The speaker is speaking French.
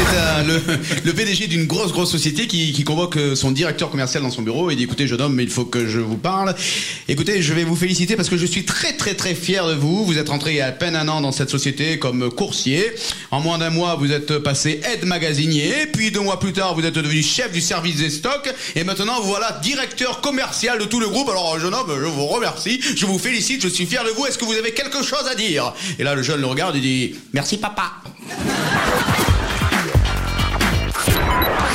C'est le, PDG d'une grosse grosse société qui, convoque euh, son directeur commercial dans son bureau et dit écoutez jeune homme il faut que je vous parle. Écoutez je vais vous féliciter parce que je suis très très très fier de vous. Vous êtes rentré il y a à peine un an dans cette société comme coursier. En moins d'un mois vous êtes passé aide magasinier. Puis deux mois plus tard vous êtes devenu chef du service des stocks. Et maintenant voilà directeur commercial de tout le groupe. Alors jeune homme je vous remercie. Je vous félicite. Je suis fier de vous. Est-ce que vous avez quelque chose à dire? Et là le jeune le regarde et dit merci papa.